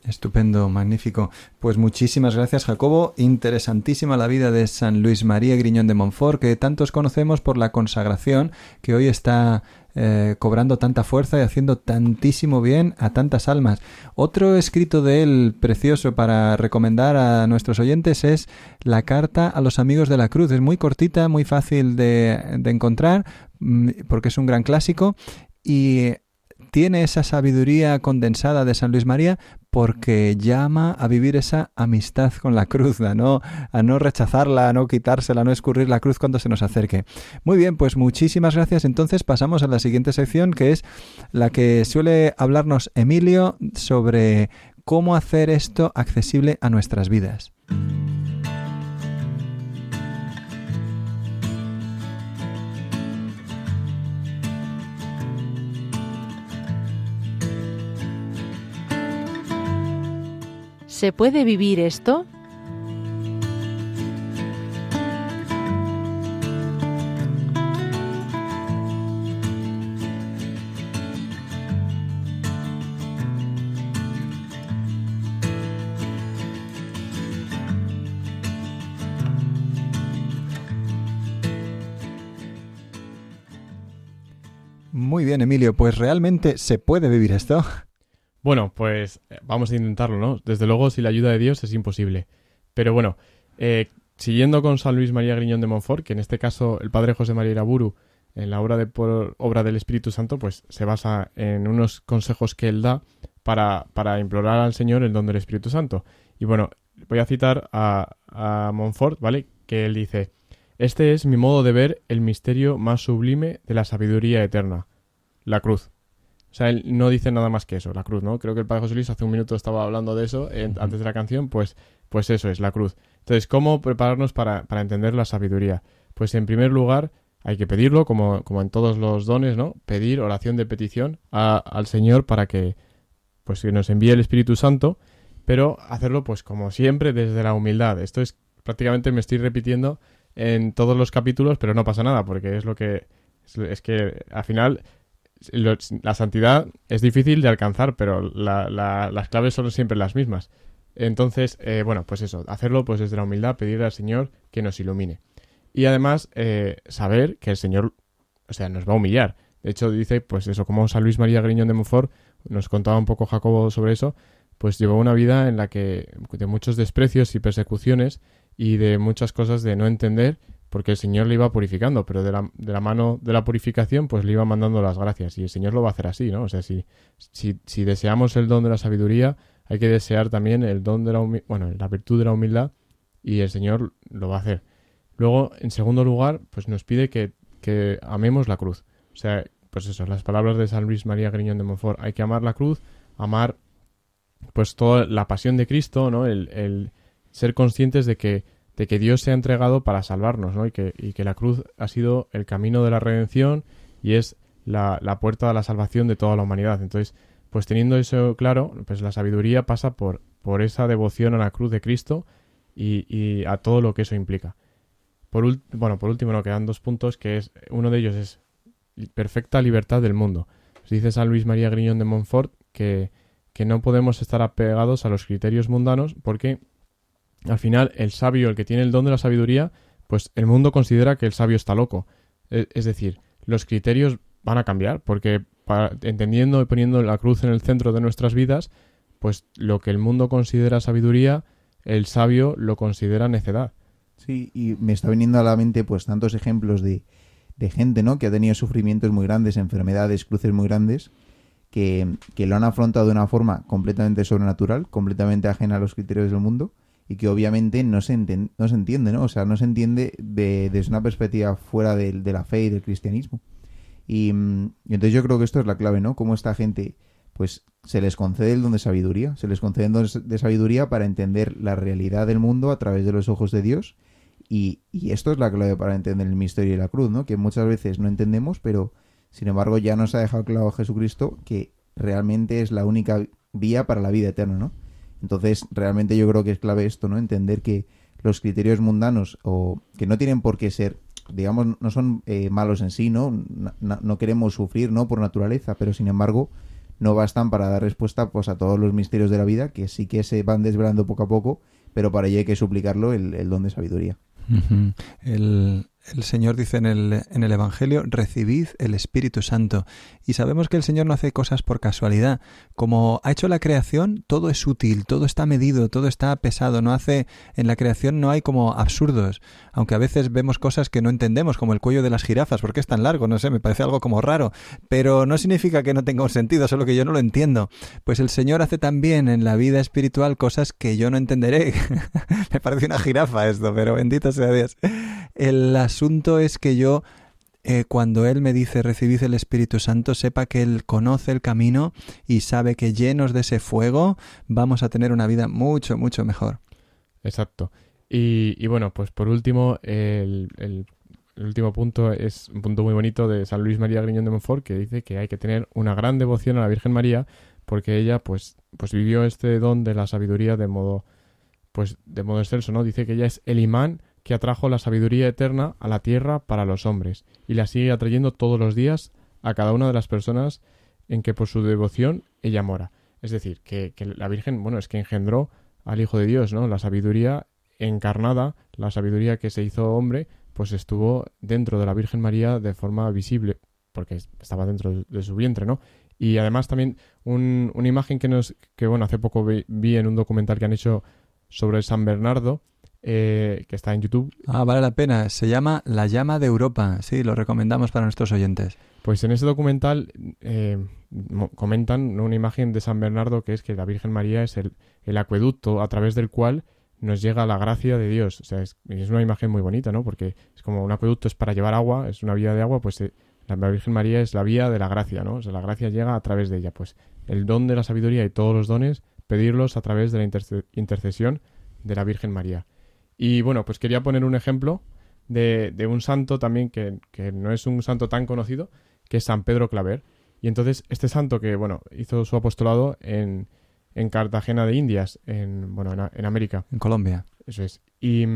Estupendo, magnífico. Pues muchísimas gracias, Jacobo. Interesantísima la vida de San Luis María Griñón de Montfort, que tantos conocemos por la consagración, que hoy está eh, cobrando tanta fuerza y haciendo tantísimo bien a tantas almas. Otro escrito de él precioso para recomendar a nuestros oyentes es la carta a los amigos de la cruz. Es muy cortita, muy fácil de, encontrar, mm, porque es un gran clásico y tiene esa sabiduría condensada de San Luis María porque llama a vivir esa amistad con la cruz, a no, a no rechazarla, a no quitársela, a no escurrir la cruz cuando se nos acerque. Muy bien, pues muchísimas gracias. Entonces pasamos a la siguiente sección que es la que suele hablarnos Emilio sobre cómo hacer esto accesible a nuestras vidas. ¿Se puede vivir esto? Muy bien, Emilio, pues realmente se puede vivir esto. Bueno, pues eh, vamos a intentarlo, ¿no? Desde luego, sin la ayuda de Dios es imposible. Pero bueno, eh, siguiendo con San Luis María Griñón de Montfort, que en este caso el padre José María Iraburu, en la obra, de, por, obra del Espíritu Santo, pues se basa en unos consejos que él da para, implorar al Señor el don del Espíritu Santo. Y bueno, voy a citar a, a Montfort, ¿vale? Que él dice, este es mi modo de ver el misterio más sublime de la sabiduría eterna, la cruz. O sea, él no dice nada más que eso, la cruz, ¿no? Creo que el Padre José Luis hace un minuto estaba hablando de eso eh, antes de la canción, pues, pues eso es, la cruz. Entonces, ¿cómo prepararnos para, para entender la sabiduría? Pues en primer lugar, hay que pedirlo, como, como en todos los dones, ¿no? Pedir oración de petición a- al Señor para que, pues, que nos envíe el Espíritu Santo, pero hacerlo, pues, como siempre, desde la humildad. Esto es, prácticamente me estoy repitiendo en todos los capítulos, pero no pasa nada, porque es lo que, es, es que al final la santidad es difícil de alcanzar, pero la- la- las claves son siempre las mismas. Entonces, eh, bueno, pues eso, hacerlo pues desde la humildad, pedirle al Señor que nos ilumine. Y además, eh, saber que el Señor, o sea, nos va a humillar. De hecho, dice, pues eso, como San Luis María Griñón de Montfort, nos contaba un poco Jacobo sobre eso, pues llevó una vida en la que, de muchos desprecios y persecuciones, y de muchas cosas de no entender, porque el Señor le iba purificando, pero de la, de la mano de la purificación, pues le iba mandando las gracias, y el Señor lo va a hacer así, ¿no? O sea, si, si, deseamos el don de la sabiduría, hay que desear también el don de la bueno, la virtud de la humildad, y el Señor lo va a hacer. Luego, en segundo lugar, pues nos pide que, que amemos la cruz. O sea, pues eso, las palabras de San Luis María Griñón de Montfort, hay que amar la cruz, amar pues toda la pasión de Cristo, ¿no? El, el ser conscientes de que, de que Dios se ha entregado para salvarnos, ¿no? Y que, y que la cruz ha sido el camino de la redención y es la, la puerta a la salvación de toda la humanidad. Entonces, pues teniendo eso claro, pues la sabiduría pasa por, por esa devoción a la cruz de Cristo y, y a todo lo que eso implica. Por bueno, por último, nos quedan dos puntos, que es uno de ellos es perfecta libertad del mundo. Nos dice San Luis María Griñón de Montfort que, que no podemos estar apegados a los criterios mundanos porque al final el sabio, el que tiene el don de la sabiduría, pues el mundo considera que el sabio está loco. E- Es decir, los criterios van a cambiar porque para- entendiendo y poniendo la cruz en el centro de nuestras vidas, pues lo que el mundo considera sabiduría, el sabio lo considera necedad. Sí, y me está viniendo a la mente pues tantos ejemplos de, de gente, ¿no? Que ha tenido sufrimientos muy grandes, enfermedades, cruces muy grandes, que, que lo han afrontado de una forma completamente sobrenatural, completamente ajena a los criterios del mundo, y que obviamente no se, enten- no se entiende, ¿no? O sea, no se entiende de- desde una perspectiva fuera de, la fe y del cristianismo. Y, mm, y entonces yo creo que esto es la clave, ¿no? Cómo esta gente, pues, se les concede el don de sabiduría, se les concede el don de sabiduría para entender la realidad del mundo a través de los ojos de Dios. Y, y esto es la clave para entender el misterio de la cruz, ¿no? Que muchas veces no entendemos, pero sin embargo ya nos ha dejado claro Jesucristo que realmente es la única vía para la vida eterna, ¿no? Entonces, realmente yo creo que es clave esto, ¿no? Entender que los criterios mundanos, o que no tienen por qué ser, digamos, no son eh, malos en sí, ¿no? No, queremos sufrir, ¿no? Por naturaleza, pero sin embargo no bastan para dar respuesta pues a todos los misterios de la vida, que sí que se van desvelando poco a poco, pero para ello hay que suplicarlo el, don de sabiduría. El, el Señor dice en el, en el Evangelio, recibid el Espíritu Santo. Y sabemos que el Señor no hace cosas por casualidad. Como ha hecho la creación, todo es útil, todo está medido, todo está pesado. No hace, en la creación no hay como absurdos. Aunque a veces vemos cosas que no entendemos, como el cuello de las jirafas, porque es tan largo, no sé, me parece algo como raro. Pero no significa que no tenga un sentido, solo que yo no lo entiendo. Pues el Señor hace también en la vida espiritual cosas que yo no entenderé. <laughs> me parece una jirafa esto, pero bendito sea Dios. El asunto es que yo, eh, cuando Él me dice recibid el Espíritu Santo, sepa que Él conoce el camino y sabe que llenos de ese fuego vamos a tener una vida mucho, mucho mejor. Exacto. Y, bueno, pues por último, el último punto es un punto muy bonito de San Luis María Griñón de Montfort que dice que hay que tener una gran devoción a la Virgen María porque ella pues, pues vivió este don de la sabiduría de modo pues de modo excelso, ¿no? Dice que ella es el imán que atrajo la sabiduría eterna a la tierra para los hombres y la sigue atrayendo todos los días a cada una de las personas en que por su devoción ella mora. Es decir, que, la Virgen, bueno, es que engendró al Hijo de Dios, ¿no? La sabiduría encarnada, la sabiduría que se hizo hombre, pues estuvo dentro de la Virgen María de forma visible, porque estaba dentro de, su vientre, ¿no? Y además también un- una imagen que nos que bueno hace poco vi en un documental que han hecho sobre San Bernardo eh, que está en YouTube. Ah, vale la pena. Se llama La llama de Europa. Sí, lo recomendamos para nuestros oyentes. Pues en ese documental eh, comentan una imagen de San Bernardo que es que la Virgen María es el, el acueducto a través del cual nos llega la gracia de Dios. O sea, es, es una imagen muy bonita, ¿no? Porque es como un acueducto es para llevar agua, es una vía de agua, pues eh, la Virgen María es la vía de la gracia, ¿no? O sea, la gracia llega a través de ella. Pues el don de la sabiduría y todos los dones, pedirlos a través de la interce- intercesión de la Virgen María. Y bueno, pues quería poner un ejemplo de, de un santo también que, que no es un santo tan conocido, que es San Pedro Claver. Y entonces este santo que, bueno, hizo su apostolado en, en Cartagena de Indias, en, bueno, en, en América. En Colombia. Eso es. Y,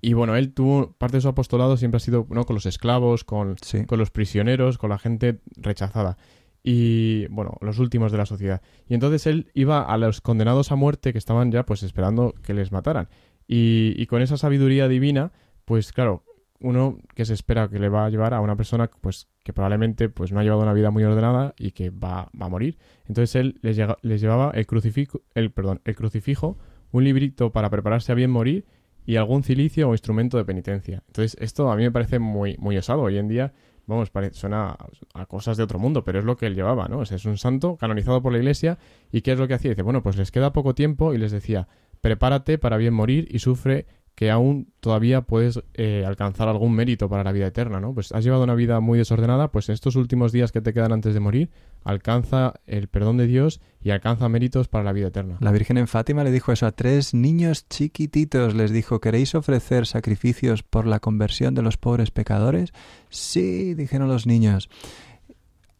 y bueno, él tuvo, parte de su apostolado siempre ha sido, ¿no? Con los esclavos, con, Sí. con los prisioneros, con la gente rechazada. Y bueno, los últimos de la sociedad. Y entonces él iba a los condenados a muerte que estaban ya pues esperando que les mataran. Y, y con esa sabiduría divina, pues claro, uno que se espera que le va a llevar a una persona pues que probablemente pues no ha llevado una vida muy ordenada y que va, va a morir. Entonces él les, llevaba el crucifijo, el, perdón, el crucifijo, un librito para prepararse a bien morir y algún cilicio o instrumento de penitencia. Entonces esto a mí me parece muy, muy osado. Hoy en día, vamos, pare- suena a, cosas de otro mundo, pero es lo que él llevaba, ¿no? Es un santo canonizado por la iglesia y ¿qué es lo que hacía? Dice, bueno, pues les queda poco tiempo y les decía, prepárate para bien morir y sufre que aún todavía puedes eh, alcanzar algún mérito para la vida eterna, ¿no? Pues has llevado una vida muy desordenada, pues en estos últimos días que te quedan antes de morir, alcanza el perdón de Dios y alcanza méritos para la vida eterna. La Virgen en Fátima le dijo eso a tres niños chiquititos. Les dijo, ¿queréis ofrecer sacrificios por la conversión de los pobres pecadores? Sí, dijeron los niños.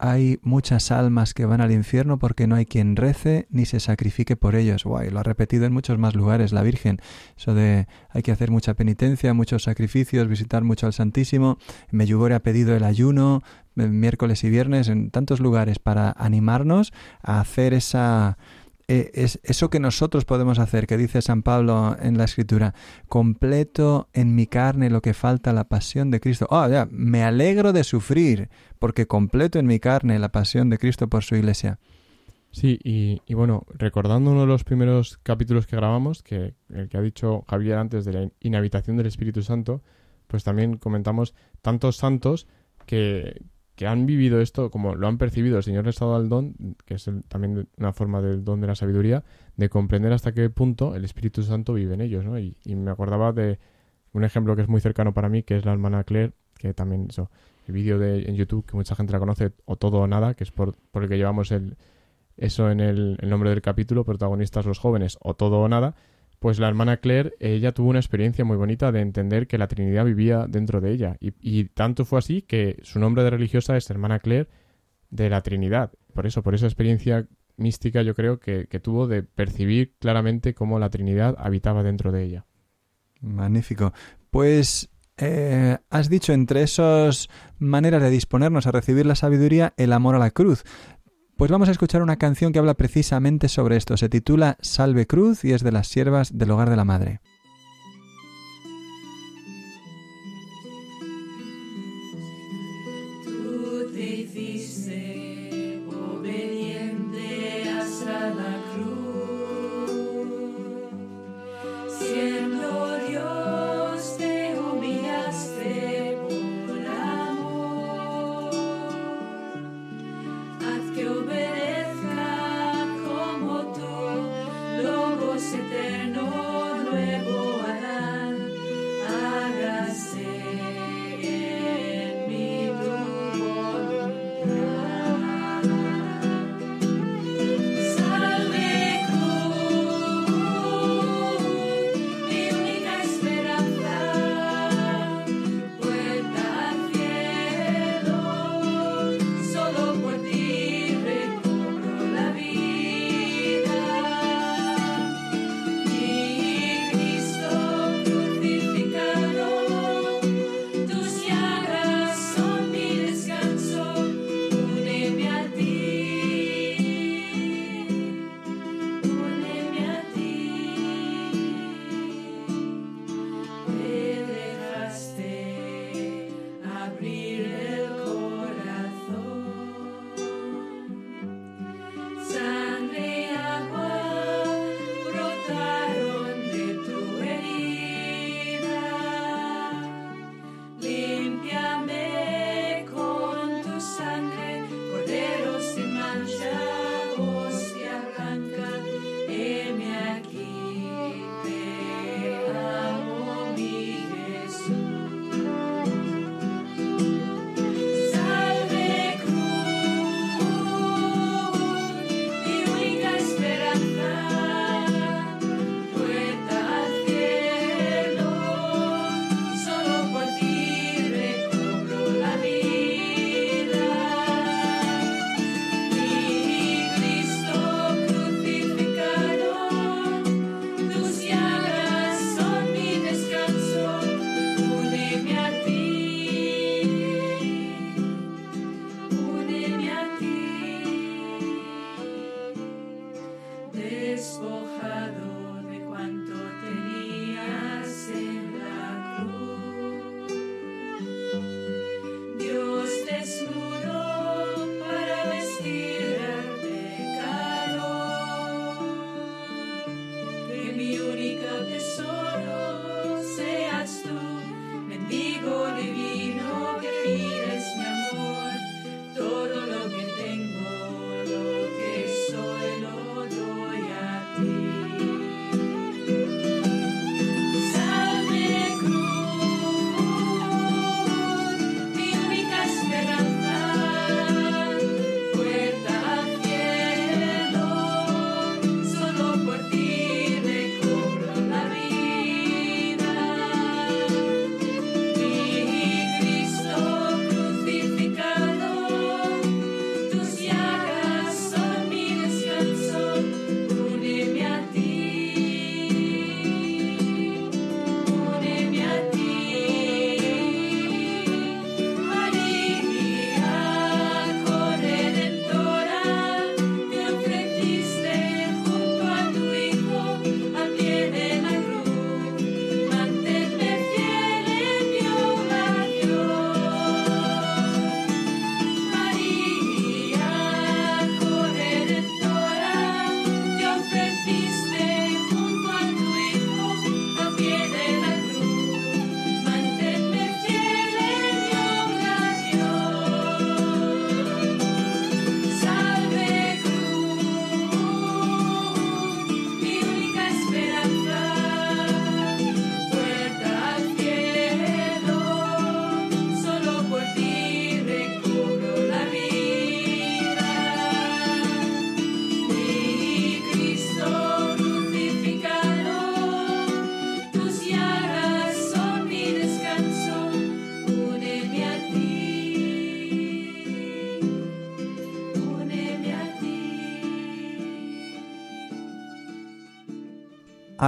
Hay muchas almas que van al infierno porque no hay quien rece ni se sacrifique por ellos. Guay, lo ha repetido en muchos más lugares la Virgen. Eso de hay que hacer mucha penitencia, muchos sacrificios, visitar mucho al Santísimo. En Medjugorje ha pedido el ayuno, eh, miércoles y viernes, en tantos lugares para animarnos a hacer esa, eh, es eso que nosotros podemos hacer, que dice San Pablo en la Escritura, completo en mi carne lo que falta la pasión de Cristo. Oh, ya, me alegro de sufrir, porque completo en mi carne la pasión de Cristo por su iglesia. Sí, y, y bueno, recordando uno de los primeros capítulos que grabamos, que el que ha dicho Javier antes de la inhabitación del Espíritu Santo, pues también comentamos tantos santos que, que han vivido esto, como lo han percibido, el Señor les ha dado el don, que es el- también una forma del don de la sabiduría, de comprender hasta qué punto el Espíritu Santo vive en ellos, ¿no? Y, y me acordaba de un ejemplo que es muy cercano para mí, que es la hermana Claire, que también eso, el vídeo de en YouTube que mucha gente la conoce, o todo o nada, que es por, por el que llevamos el, eso en el, el nombre del capítulo, protagonistas los jóvenes, o todo o nada, pues la hermana Claire, ella tuvo una experiencia muy bonita de entender que la Trinidad vivía dentro de ella. Y, tanto fue así que su nombre de religiosa es hermana Claire de la Trinidad. Por eso, por esa experiencia mística yo creo que, que tuvo de percibir claramente cómo la Trinidad habitaba dentro de ella. Magnífico. Pues eh, has dicho entre esas maneras de disponernos a recibir la sabiduría el amor a la cruz. Pues vamos a escuchar una canción que habla precisamente sobre esto. Se titula Salve Cruz y es de las siervas del hogar de la madre.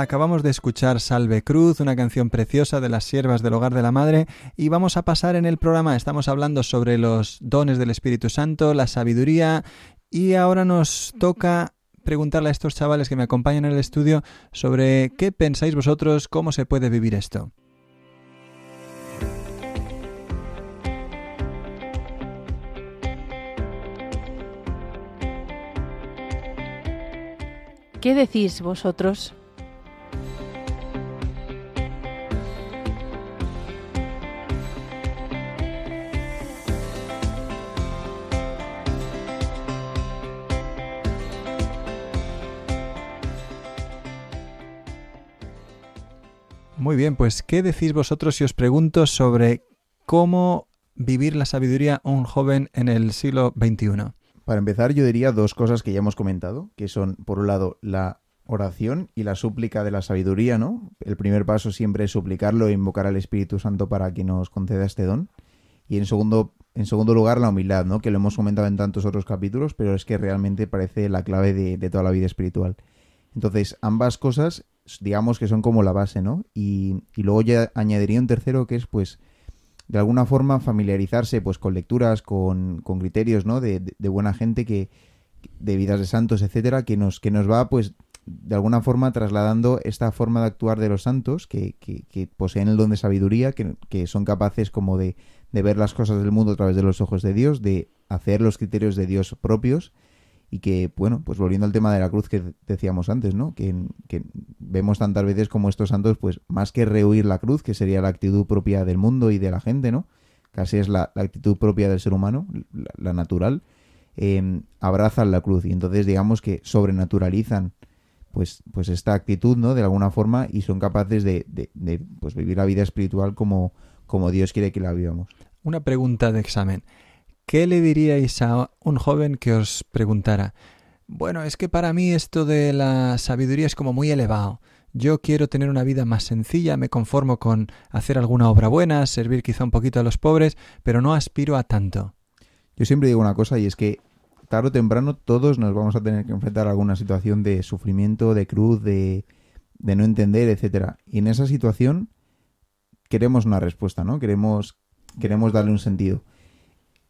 Acabamos de escuchar Salve Cruz, una canción preciosa de las siervas del hogar de la madre, y vamos a pasar en el programa. Estamos hablando sobre los dones del Espíritu Santo, la sabiduría, y ahora nos toca preguntarle a estos chavales que me acompañan en el estudio sobre qué pensáis vosotros, cómo se puede vivir esto. ¿Qué decís vosotros? Muy bien, pues ¿qué decís vosotros si os pregunto sobre cómo vivir la sabiduría a un joven en el siglo XXI? Para empezar, yo diría dos cosas que ya hemos comentado, que son, por un lado, la oración y la súplica de la sabiduría, ¿no? El primer paso siempre es suplicarlo e invocar al Espíritu Santo para que nos conceda este don. Y en segundo, en segundo lugar, la humildad, ¿no? Que lo hemos comentado en tantos otros capítulos, pero es que realmente parece la clave de, de toda la vida espiritual. Entonces, ambas cosas, digamos que son como la base, ¿no? Y, y luego ya añadiría un tercero que es, pues, de alguna forma familiarizarse, pues, con lecturas, con, con criterios, ¿no? De, de- buena gente que, de vidas de santos, etcétera, que nos, que nos va, pues, de alguna forma trasladando esta forma de actuar de los santos que, que, que poseen el don de sabiduría, que, que son capaces como de, de ver las cosas del mundo a través de los ojos de Dios, de hacer los criterios de Dios propios y que, bueno, pues volviendo al tema de la cruz que decíamos antes, ¿no? Que, que vemos tantas veces como estos santos, pues más que rehuir la cruz, que sería la actitud propia del mundo y de la gente, ¿no? Casi es la, la actitud propia del ser humano, la, natural, eh, abrazan la cruz y entonces digamos que sobrenaturalizan pues, pues esta actitud, ¿no? De alguna forma y son capaces de, de, de, pues vivir la vida espiritual como, como Dios quiere que la vivamos. Una pregunta de examen. ¿Qué le diríais a un joven que os preguntara, bueno, es que para mí esto de la sabiduría es como muy elevado. Yo quiero tener una vida más sencilla, me conformo con hacer alguna obra buena, servir quizá un poquito a los pobres, pero no aspiro a tanto. Yo siempre digo una cosa y es que tarde o temprano todos nos vamos a tener que enfrentar a alguna situación de sufrimiento, de cruz, de, de no entender, etcétera. Y en esa situación queremos una respuesta, ¿no? Queremos, queremos darle un sentido.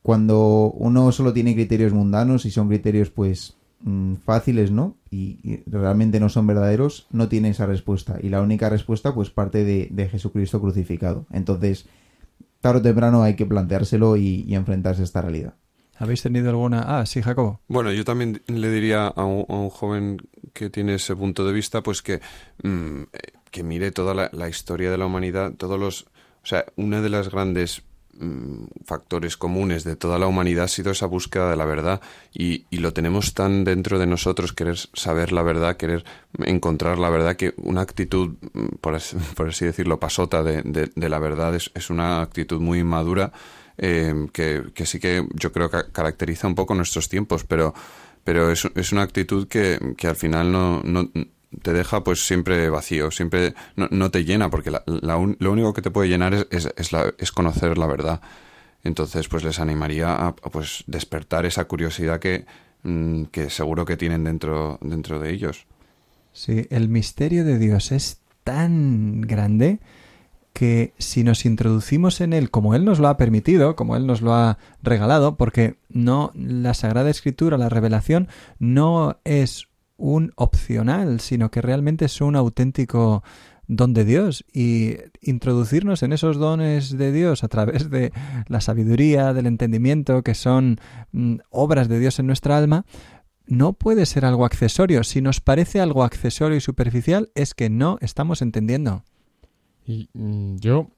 Cuando uno solo tiene criterios mundanos y son criterios, pues, mm, fáciles, ¿no? Y, y realmente no son verdaderos, no tiene esa respuesta. Y la única respuesta, pues, parte de, de Jesucristo crucificado. Entonces, tarde o temprano hay que planteárselo y, y enfrentarse a esta realidad. ¿Habéis tenido alguna? Ah, sí, Jacobo. Bueno, yo también le diría a un, a un joven que tiene ese punto de vista, pues que, mm, eh, que mire toda la, la historia de la humanidad, todos los... O sea, una de las grandes factores comunes de toda la humanidad ha sido esa búsqueda de la verdad. Y, lo tenemos tan dentro de nosotros, querer saber la verdad, querer encontrar la verdad, que una actitud, mm, por así, <laughs> por así decirlo, pasota de, de- de la verdad es, es una actitud muy inmadura eh, que, sí que yo creo que caracteriza un poco nuestros tiempos, pero, pero es, es una actitud que, que al final no te deja pues siempre vacío, siempre no, no te llena, porque lo único que te puede llenar es, es, es conocer la verdad. Entonces, pues les animaría a, a, pues despertar esa curiosidad que, mm, que seguro que tienen dentro, dentro de ellos. Sí, el misterio de Dios es tan grande que si nos introducimos en él como él nos lo ha permitido, como él nos lo ha regalado, porque no la Sagrada Escritura, la revelación no es un opcional, sino que realmente es un auténtico don de Dios y introducirnos en esos dones de Dios a través de la sabiduría, del entendimiento, que son mm, obras de Dios en nuestra alma, no puede ser algo accesorio. Si nos parece algo accesorio y superficial, es que no estamos entendiendo. Y mm, yo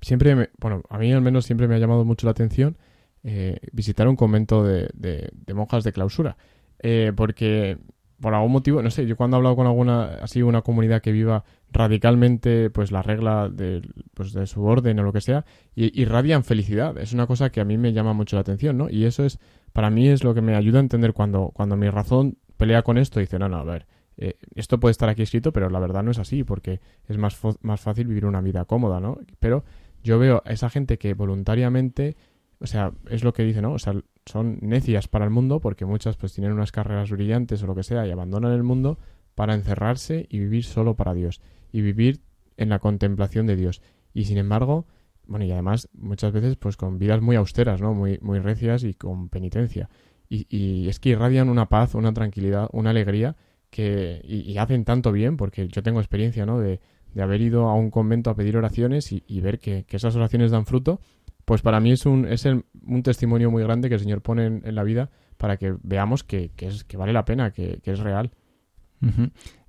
siempre, me- bueno, a mí al menos siempre me ha llamado mucho la atención eh, visitar un convento de, monjas de clausura. Eh, porque por algún motivo, no sé, yo cuando he hablado con alguna, así una comunidad que viva radicalmente pues la regla de, pues, de su orden o lo que sea, y irradian felicidad. Es una cosa que a mí me llama mucho la atención, ¿no? Y eso es, para mí es lo que me ayuda a entender cuando, cuando mi razón pelea con esto y dice, no, no, a ver, eh, esto puede estar aquí escrito, pero la verdad no es así, porque es más, más fácil vivir una vida cómoda, ¿no? Pero yo veo a esa gente que voluntariamente, o sea, es lo que dice, ¿no? O sea, son necias para el mundo, porque muchas pues tienen unas carreras brillantes o lo que sea y abandonan el mundo para encerrarse y vivir solo para Dios y vivir en la contemplación de Dios. Y sin embargo, bueno, y además muchas veces pues con vidas muy austeras, ¿no? Muy, muy recias y con penitencia. Y, y es que irradian una paz, una tranquilidad, una alegría que y, hacen tanto bien, porque yo tengo experiencia, ¿no? De, de haber ido a un convento a pedir oraciones y, y ver que, que esas oraciones dan fruto, pues para mí es un, es un testimonio muy grande que el Señor pone en, la vida para que veamos que, que, vale la pena, que, que es real.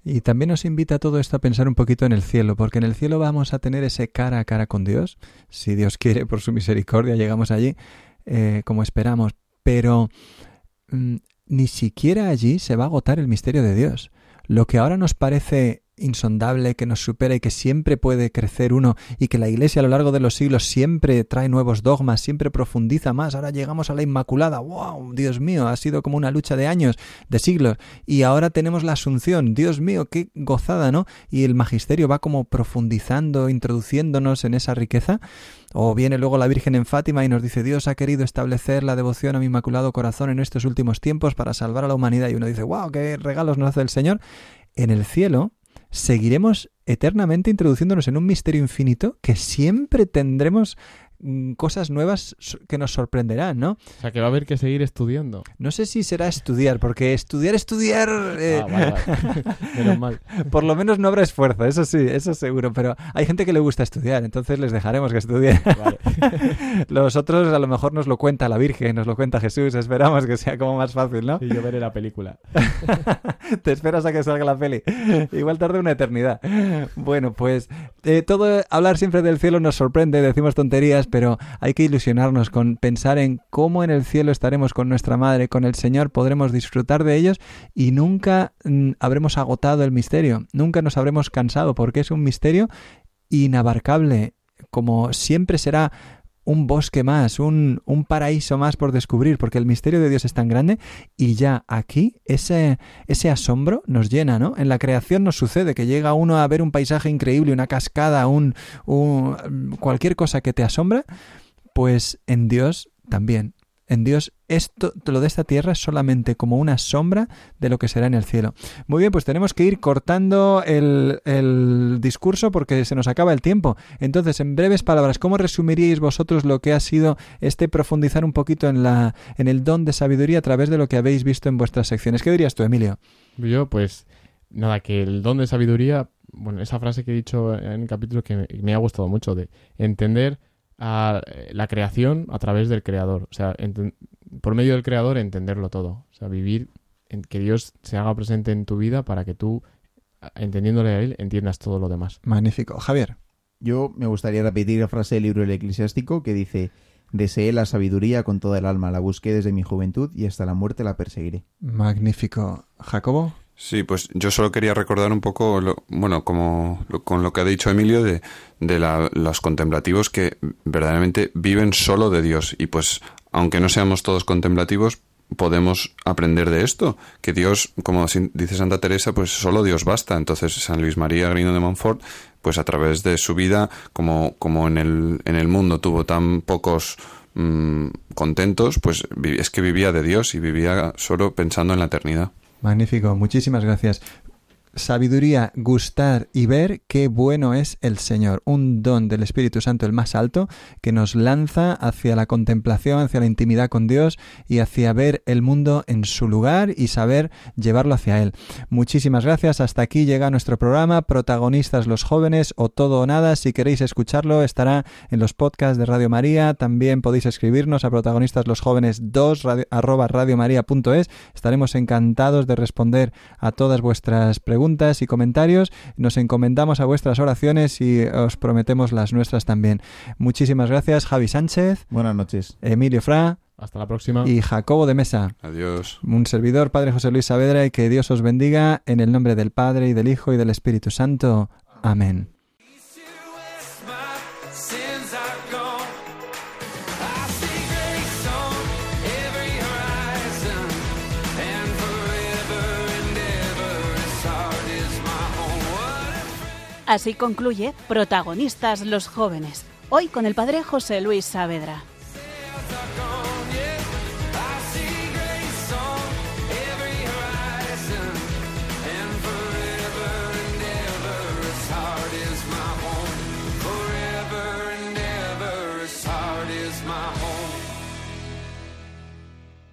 Y también nos invita todo esto a pensar un poquito en el cielo, porque en el cielo vamos a tener ese cara a cara con Dios, si Dios quiere, por su misericordia, llegamos allí eh, como esperamos, pero mm, ni siquiera allí se va a agotar el misterio de Dios. Lo que ahora nos parece insondable, que nos supera y que siempre puede crecer uno y que la Iglesia a lo largo de los siglos siempre trae nuevos dogmas, siempre profundiza más. Ahora llegamos a la Inmaculada. ¡Wow! Dios mío, ha sido como una lucha de años, de siglos. Y ahora tenemos la Asunción. Dios mío, qué gozada, ¿no? Y el magisterio va como profundizando, introduciéndonos en esa riqueza. O viene luego la Virgen en Fátima y nos dice, Dios ha querido establecer la devoción a mi Inmaculado Corazón en estos últimos tiempos para salvar a la humanidad. Y uno dice, wow, qué regalos nos hace el Señor. En el cielo seguiremos eternamente introduciéndonos en un misterio infinito que siempre tendremos cosas nuevas que nos sorprenderán, ¿no? O sea, que va a haber que seguir estudiando. No sé si será estudiar, porque estudiar, estudiar... eh, Ah, vale, vale. <laughs> Menos mal. por lo menos no habrá esfuerzo, eso sí, eso seguro, pero hay gente que le gusta estudiar, entonces les dejaremos que estudien. Vale. <laughs> Los otros a lo mejor nos lo cuenta la Virgen, nos lo cuenta Jesús, esperamos que sea como más fácil, ¿no? Y yo veré la película. <laughs> Te esperas a que salga la peli. Igual tarda una eternidad. Bueno, pues eh, todo hablar siempre del cielo nos sorprende, decimos tonterías, pero hay que ilusionarnos con pensar en cómo en el cielo estaremos con nuestra madre, con el Señor, podremos disfrutar de ellos y nunca mm, habremos agotado el misterio, nunca nos habremos cansado, porque es un misterio inabarcable, como siempre será un bosque más, un, un paraíso más por descubrir, porque el misterio de Dios es tan grande y ya aquí ese, ese asombro nos llena, ¿no? En la creación nos sucede que llega uno a ver un paisaje increíble, una cascada, un, un- cualquier cosa que te asombra, pues en Dios también. En Dios esto, lo de esta tierra es solamente como una sombra de lo que será en el cielo. Muy bien, pues tenemos que ir cortando el, el discurso porque se nos acaba el tiempo. Entonces, en breves palabras, ¿cómo resumiríais vosotros lo que ha sido este profundizar un poquito en, la, en el don de sabiduría a través de lo que habéis visto en vuestras secciones? ¿Qué dirías tú, Emilio? Yo, pues, nada, que el don de sabiduría, bueno, esa frase que he dicho en el capítulo que me, me ha gustado mucho, de entender a eh, la creación a través del creador. O sea, por medio del creador entenderlo todo. O sea, vivir en que Dios se haga presente en tu vida para que tú, entendiéndole a Él, entiendas todo lo demás. Magnífico. Javier. Yo me gustaría repetir la frase del libro del eclesiástico que dice, deseé la sabiduría con toda el alma, la busqué desde mi juventud y hasta la muerte la perseguiré. Magnífico. Jacobo. Sí, pues yo solo quería recordar un poco, lo- bueno, como lo- con lo que ha dicho Emilio de, de la- los contemplativos que verdaderamente viven solo de Dios. Y pues, aunque no seamos todos contemplativos, podemos aprender de esto, que Dios, como dice Santa Teresa, pues solo Dios basta. Entonces, San Luis María Grino de Montfort, pues a través de su vida, como, como en, el, en el mundo tuvo tan pocos mm, contentos, pues es que vivía de Dios y vivía solo pensando en la eternidad. Magnífico. Muchísimas gracias. Sabiduría, gustar y ver qué bueno es el Señor, un don del Espíritu Santo el más alto que nos lanza hacia la contemplación, hacia la intimidad con Dios y hacia ver el mundo en su lugar y saber llevarlo hacia Él. Muchísimas gracias, hasta aquí llega nuestro programa, protagonistas los jóvenes o todo o nada, si queréis escucharlo estará en los podcasts de Radio María, también podéis escribirnos a protagonistas los jóvenes 2 radio, arroba estaremos encantados de responder a todas vuestras preguntas y comentarios. Nos encomendamos a vuestras oraciones y os prometemos las nuestras también. Muchísimas gracias, Javi Sánchez, Buenas noches. Emilio Fra Hasta la próxima. y Jacobo de Mesa. Adiós. Un servidor, Padre José Luis Saavedra, y que Dios os bendiga en el nombre del Padre y del Hijo y del Espíritu Santo. Amén. Así concluye Protagonistas los jóvenes, hoy con el padre José Luis Saavedra.